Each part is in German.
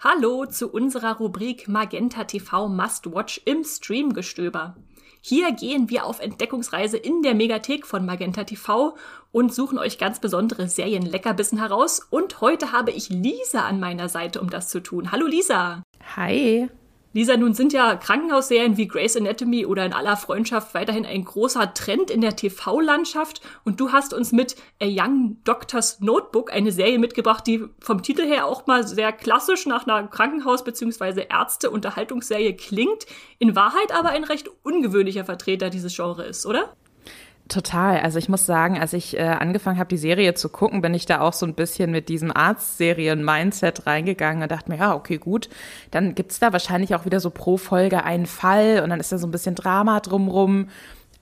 Hallo zu unserer Rubrik Magenta TV Must Watch im Streamgestöber. Hier gehen wir auf Entdeckungsreise in der Megathek von Magenta TV und suchen euch ganz besondere Serienleckerbissen heraus. Und heute habe ich Lisa an meiner Seite, um das zu tun. Hallo Lisa. Hi. Lisa, nun sind ja Krankenhausserien wie Grey's Anatomy oder in aller Freundschaft weiterhin ein großer Trend in der TV-Landschaft und du hast uns mit A Young Doctor's Notebook eine Serie mitgebracht, die vom Titel her auch mal sehr klassisch nach einer Krankenhaus- bzw. Ärzte-Unterhaltungsserie klingt, in Wahrheit aber ein recht ungewöhnlicher Vertreter dieses Genres ist, oder? Total. Also ich muss sagen, als ich äh, angefangen habe, die Serie zu gucken, bin ich da auch so ein bisschen mit diesem Arztserien-Mindset reingegangen und dachte mir, ja, okay, gut, dann gibt's da wahrscheinlich auch wieder so pro Folge einen Fall und dann ist da so ein bisschen Drama drumrum.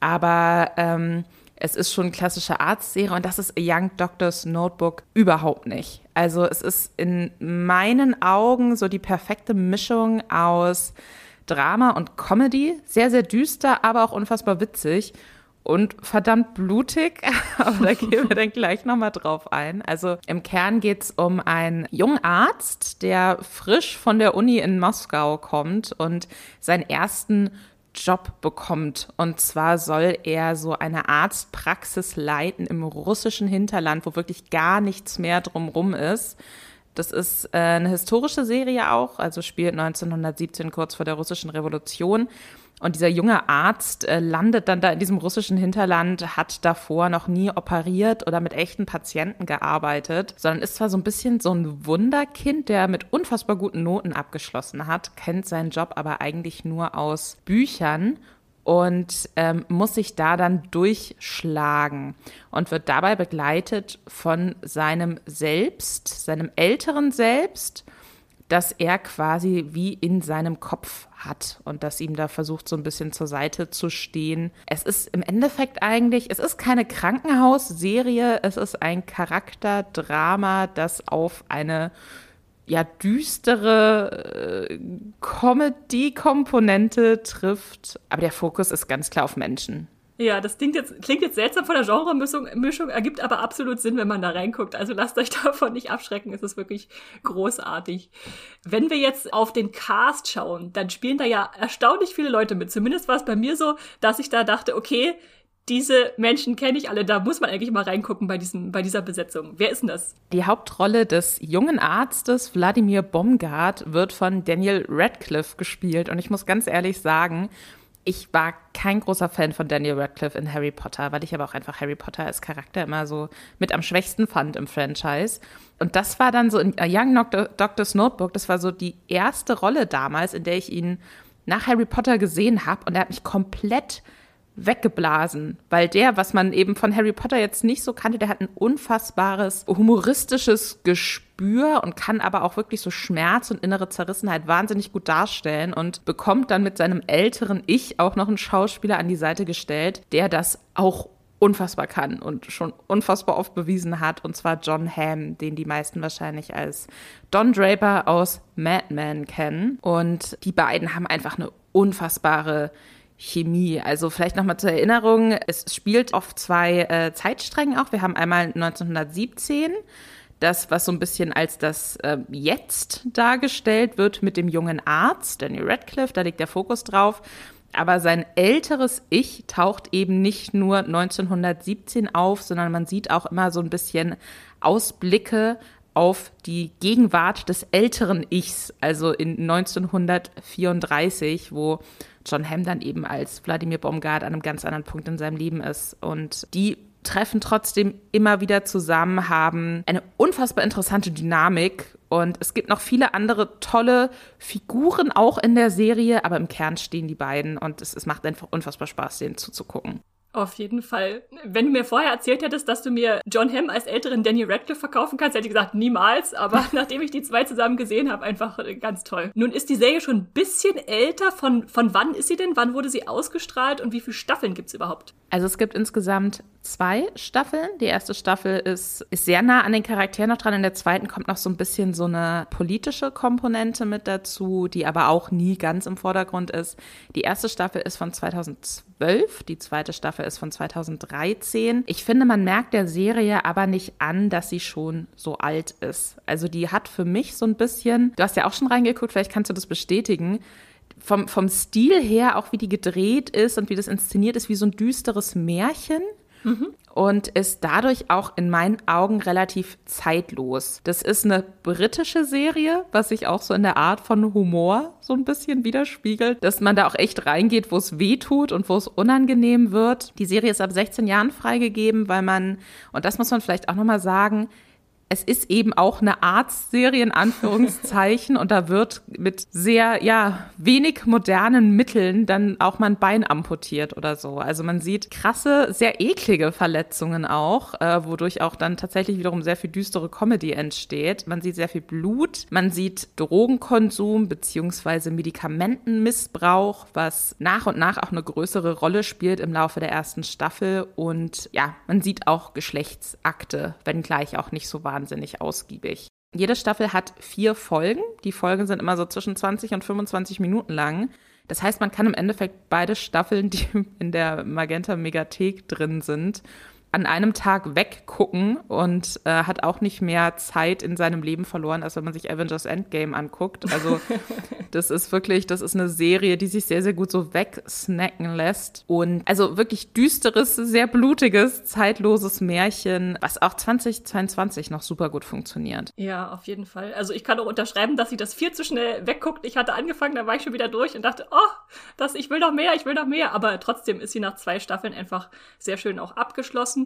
Aber ähm, es ist schon klassische Arztserie und das ist Young Doctor's Notebook überhaupt nicht. Also es ist in meinen Augen so die perfekte Mischung aus Drama und Comedy. Sehr, sehr düster, aber auch unfassbar witzig und verdammt blutig, aber da gehen wir dann gleich nochmal drauf ein. Also im Kern geht es um einen jungen Arzt, der frisch von der Uni in Moskau kommt und seinen ersten Job bekommt. Und zwar soll er so eine Arztpraxis leiten im russischen Hinterland, wo wirklich gar nichts mehr drumrum ist. Das ist äh, eine historische Serie auch, also spielt 1917 kurz vor der russischen Revolution. Und dieser junge Arzt äh, landet dann da in diesem russischen Hinterland, hat davor noch nie operiert oder mit echten Patienten gearbeitet, sondern ist zwar so ein bisschen so ein Wunderkind, der mit unfassbar guten Noten abgeschlossen hat, kennt seinen Job aber eigentlich nur aus Büchern und ähm, muss sich da dann durchschlagen und wird dabei begleitet von seinem Selbst, seinem älteren Selbst dass er quasi wie in seinem Kopf hat und dass ihm da versucht, so ein bisschen zur Seite zu stehen. Es ist im Endeffekt eigentlich, es ist keine Krankenhausserie, es ist ein Charakterdrama, das auf eine ja düstere äh, Comedy-Komponente trifft, aber der Fokus ist ganz klar auf Menschen. Ja, das klingt jetzt, klingt jetzt seltsam von der Genremischung, Mischung, ergibt aber absolut Sinn, wenn man da reinguckt. Also lasst euch davon nicht abschrecken, es ist wirklich großartig. Wenn wir jetzt auf den Cast schauen, dann spielen da ja erstaunlich viele Leute mit. Zumindest war es bei mir so, dass ich da dachte, okay, diese Menschen kenne ich alle, da muss man eigentlich mal reingucken bei, diesem, bei dieser Besetzung. Wer ist denn das? Die Hauptrolle des jungen Arztes Wladimir Bomgard wird von Daniel Radcliffe gespielt. Und ich muss ganz ehrlich sagen, ich war kein großer Fan von Daniel Radcliffe in Harry Potter, weil ich aber auch einfach Harry Potter als Charakter immer so mit am schwächsten fand im Franchise. Und das war dann so in A Young Doctor's Notebook, das war so die erste Rolle damals, in der ich ihn nach Harry Potter gesehen habe und er hat mich komplett weggeblasen, weil der, was man eben von Harry Potter jetzt nicht so kannte, der hat ein unfassbares humoristisches Gespür und kann aber auch wirklich so Schmerz und innere Zerrissenheit wahnsinnig gut darstellen und bekommt dann mit seinem älteren Ich auch noch einen Schauspieler an die Seite gestellt, der das auch unfassbar kann und schon unfassbar oft bewiesen hat, und zwar John Hamm, den die meisten wahrscheinlich als Don Draper aus Mad Men kennen. Und die beiden haben einfach eine unfassbare Chemie. Also vielleicht nochmal zur Erinnerung, es spielt auf zwei äh, Zeitsträngen auch. Wir haben einmal 1917, das, was so ein bisschen als das äh, Jetzt dargestellt wird mit dem jungen Arzt, Daniel Radcliffe, da liegt der Fokus drauf. Aber sein älteres Ich taucht eben nicht nur 1917 auf, sondern man sieht auch immer so ein bisschen Ausblicke auf die Gegenwart des älteren Ichs, also in 1934, wo John Hamm dann eben als Wladimir Baumgart an einem ganz anderen Punkt in seinem Leben ist. Und die treffen trotzdem immer wieder zusammen, haben eine unfassbar interessante Dynamik und es gibt noch viele andere tolle Figuren auch in der Serie, aber im Kern stehen die beiden und es, es macht einfach unfassbar Spaß, denen zuzugucken. Auf jeden Fall. Wenn du mir vorher erzählt hättest, dass du mir John Hamm als älteren Danny Radcliffe verkaufen kannst, hätte ich gesagt, niemals. Aber nachdem ich die zwei zusammen gesehen habe, einfach äh, ganz toll. Nun ist die Serie schon ein bisschen älter. Von, von wann ist sie denn? Wann wurde sie ausgestrahlt und wie viele Staffeln gibt es überhaupt? Also es gibt insgesamt zwei Staffeln. Die erste Staffel ist, ist sehr nah an den Charakteren noch dran. In der zweiten kommt noch so ein bisschen so eine politische Komponente mit dazu, die aber auch nie ganz im Vordergrund ist. Die erste Staffel ist von 2012, die zweite Staffel ist von 2013. Ich finde, man merkt der Serie aber nicht an, dass sie schon so alt ist. Also die hat für mich so ein bisschen, du hast ja auch schon reingeguckt, vielleicht kannst du das bestätigen, vom, vom Stil her, auch wie die gedreht ist und wie das inszeniert ist, wie so ein düsteres Märchen. Mhm. Und ist dadurch auch in meinen Augen relativ zeitlos. Das ist eine britische Serie, was sich auch so in der Art von Humor so ein bisschen widerspiegelt, dass man da auch echt reingeht, wo es weh tut und wo es unangenehm wird. Die Serie ist ab 16 Jahren freigegeben, weil man, und das muss man vielleicht auch nochmal sagen, es ist eben auch eine Arztserie in Anführungszeichen und da wird mit sehr, ja, wenig modernen Mitteln dann auch mal ein Bein amputiert oder so. Also man sieht krasse, sehr eklige Verletzungen auch, äh, wodurch auch dann tatsächlich wiederum sehr viel düstere Comedy entsteht. Man sieht sehr viel Blut, man sieht Drogenkonsum beziehungsweise Medikamentenmissbrauch, was nach und nach auch eine größere Rolle spielt im Laufe der ersten Staffel und ja, man sieht auch Geschlechtsakte, wenngleich auch nicht so wahr wahnsinnig ausgiebig. Jede Staffel hat vier Folgen. Die Folgen sind immer so zwischen 20 und 25 Minuten lang. Das heißt, man kann im Endeffekt beide Staffeln, die in der Magenta Megathek drin sind, an einem Tag weggucken und äh, hat auch nicht mehr Zeit in seinem Leben verloren, als wenn man sich Avengers Endgame anguckt. Also das ist wirklich, das ist eine Serie, die sich sehr, sehr gut so wegsnacken lässt. Und also wirklich düsteres, sehr blutiges, zeitloses Märchen, was auch 2022 noch super gut funktioniert. Ja, auf jeden Fall. Also ich kann auch unterschreiben, dass sie das viel zu schnell wegguckt. Ich hatte angefangen, dann war ich schon wieder durch und dachte, oh, das, ich will noch mehr, ich will noch mehr. Aber trotzdem ist sie nach zwei Staffeln einfach sehr schön auch abgeschlossen.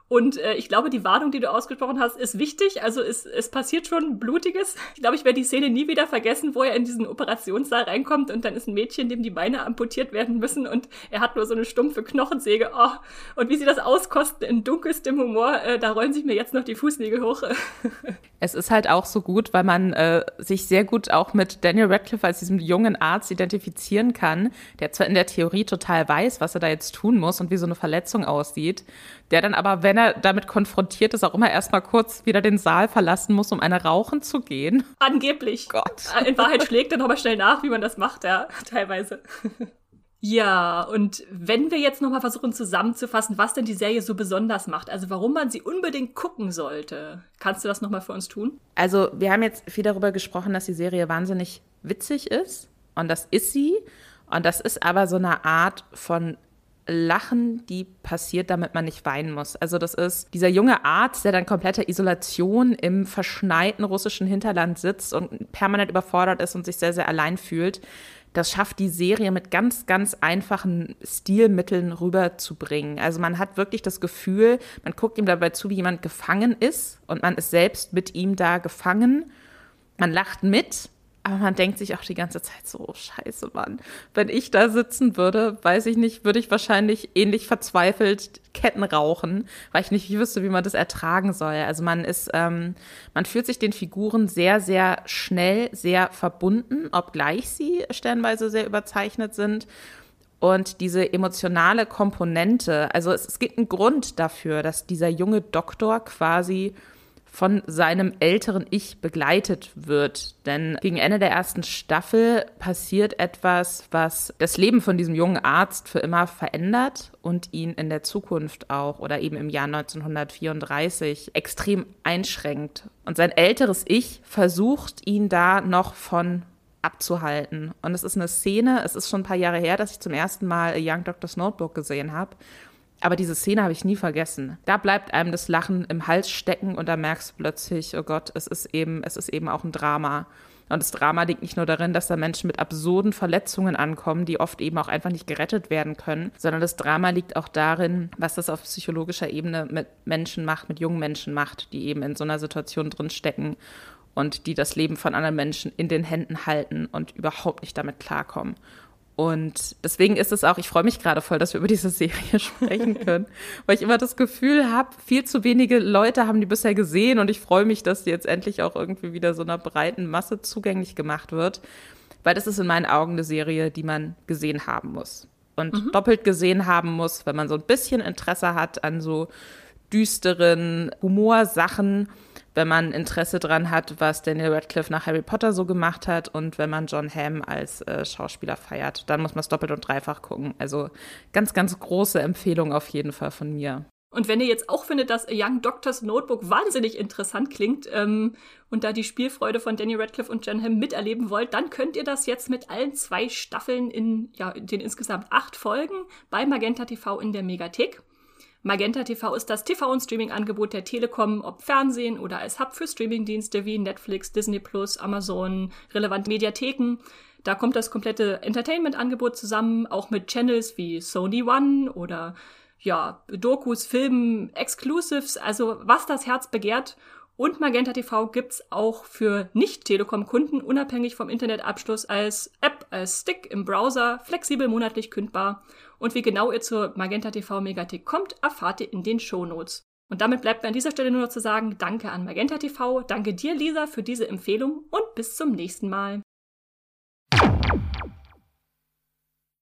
Und äh, ich glaube, die Warnung, die du ausgesprochen hast, ist wichtig. Also es, es passiert schon Blutiges. Ich glaube, ich werde die Szene nie wieder vergessen, wo er in diesen Operationssaal reinkommt und dann ist ein Mädchen, dem die Beine amputiert werden müssen und er hat nur so eine stumpfe Knochensäge. Oh, und wie sie das auskosten in dunkelstem Humor, äh, da rollen sich mir jetzt noch die Fußnägel hoch. es ist halt auch so gut, weil man äh, sich sehr gut auch mit Daniel Radcliffe als diesem jungen Arzt identifizieren kann, der zwar in der Theorie total weiß, was er da jetzt tun muss und wie so eine Verletzung aussieht, der dann aber, wenn er damit konfrontiert ist, auch immer erstmal kurz wieder den Saal verlassen muss, um eine rauchen zu gehen. Angeblich. Gott. In Wahrheit schlägt er nochmal schnell nach, wie man das macht, ja, teilweise. Ja, und wenn wir jetzt nochmal versuchen zusammenzufassen, was denn die Serie so besonders macht, also warum man sie unbedingt gucken sollte, kannst du das nochmal für uns tun? Also, wir haben jetzt viel darüber gesprochen, dass die Serie wahnsinnig witzig ist. Und das ist sie. Und das ist aber so eine Art von Lachen, die passiert, damit man nicht weinen muss. Also das ist dieser junge Arzt, der dann kompletter Isolation im verschneiten russischen Hinterland sitzt und permanent überfordert ist und sich sehr, sehr allein fühlt. Das schafft die Serie mit ganz, ganz einfachen Stilmitteln rüberzubringen. Also man hat wirklich das Gefühl, man guckt ihm dabei zu, wie jemand gefangen ist und man ist selbst mit ihm da gefangen. Man lacht mit, aber man denkt sich auch die ganze Zeit so, oh, scheiße, Mann. Wenn ich da sitzen würde, weiß ich nicht, würde ich wahrscheinlich ähnlich verzweifelt Ketten rauchen, weil ich nicht wüsste, wie man das ertragen soll. Also man ist, ähm, man fühlt sich den Figuren sehr, sehr schnell, sehr verbunden, obgleich sie stellenweise sehr überzeichnet sind. Und diese emotionale Komponente, also es, es gibt einen Grund dafür, dass dieser junge Doktor quasi von seinem älteren Ich begleitet wird. Denn gegen Ende der ersten Staffel passiert etwas, was das Leben von diesem jungen Arzt für immer verändert und ihn in der Zukunft auch oder eben im Jahr 1934 extrem einschränkt. Und sein älteres Ich versucht ihn da noch von abzuhalten. Und es ist eine Szene, es ist schon ein paar Jahre her, dass ich zum ersten Mal Young Doctor's Notebook gesehen habe. Aber diese Szene habe ich nie vergessen. Da bleibt einem das Lachen im Hals stecken und da merkst du plötzlich, oh Gott, es ist eben, es ist eben auch ein Drama. Und das Drama liegt nicht nur darin, dass da Menschen mit absurden Verletzungen ankommen, die oft eben auch einfach nicht gerettet werden können, sondern das Drama liegt auch darin, was das auf psychologischer Ebene mit Menschen macht, mit jungen Menschen macht, die eben in so einer Situation drin stecken und die das Leben von anderen Menschen in den Händen halten und überhaupt nicht damit klarkommen. Und deswegen ist es auch, ich freue mich gerade voll, dass wir über diese Serie sprechen können, weil ich immer das Gefühl habe, viel zu wenige Leute haben die bisher gesehen und ich freue mich, dass die jetzt endlich auch irgendwie wieder so einer breiten Masse zugänglich gemacht wird, weil das ist in meinen Augen eine Serie, die man gesehen haben muss. und mhm. doppelt gesehen haben muss, wenn man so ein bisschen Interesse hat an so düsteren Humorsachen, wenn man Interesse dran hat, was Daniel Radcliffe nach Harry Potter so gemacht hat und wenn man John Hamm als äh, Schauspieler feiert. Dann muss man es doppelt und dreifach gucken. Also ganz, ganz große Empfehlung auf jeden Fall von mir. Und wenn ihr jetzt auch findet, dass A Young Doctor's Notebook wahnsinnig interessant klingt ähm, und da die Spielfreude von Danny Radcliffe und Jen Hamm miterleben wollt, dann könnt ihr das jetzt mit allen zwei Staffeln in ja, den insgesamt acht Folgen bei Magenta TV in der Megathek. Magenta TV ist das TV- und Streaming-Angebot der Telekom, ob Fernsehen oder als Hub für Streamingdienste wie Netflix, Disney Plus, Amazon, relevante Mediatheken. Da kommt das komplette Entertainment-Angebot zusammen, auch mit Channels wie Sony One oder ja, Dokus, Filmen, Exclusives, also was das Herz begehrt. Und Magenta TV gibt's auch für Nicht-Telekom-Kunden unabhängig vom Internetabschluss als App, als Stick im Browser, flexibel monatlich kündbar. Und wie genau ihr zur Magenta TV Megathek kommt, erfahrt ihr in den Shownotes. Und damit bleibt mir an dieser Stelle nur noch zu sagen, danke an Magenta TV, danke dir Lisa für diese Empfehlung und bis zum nächsten Mal.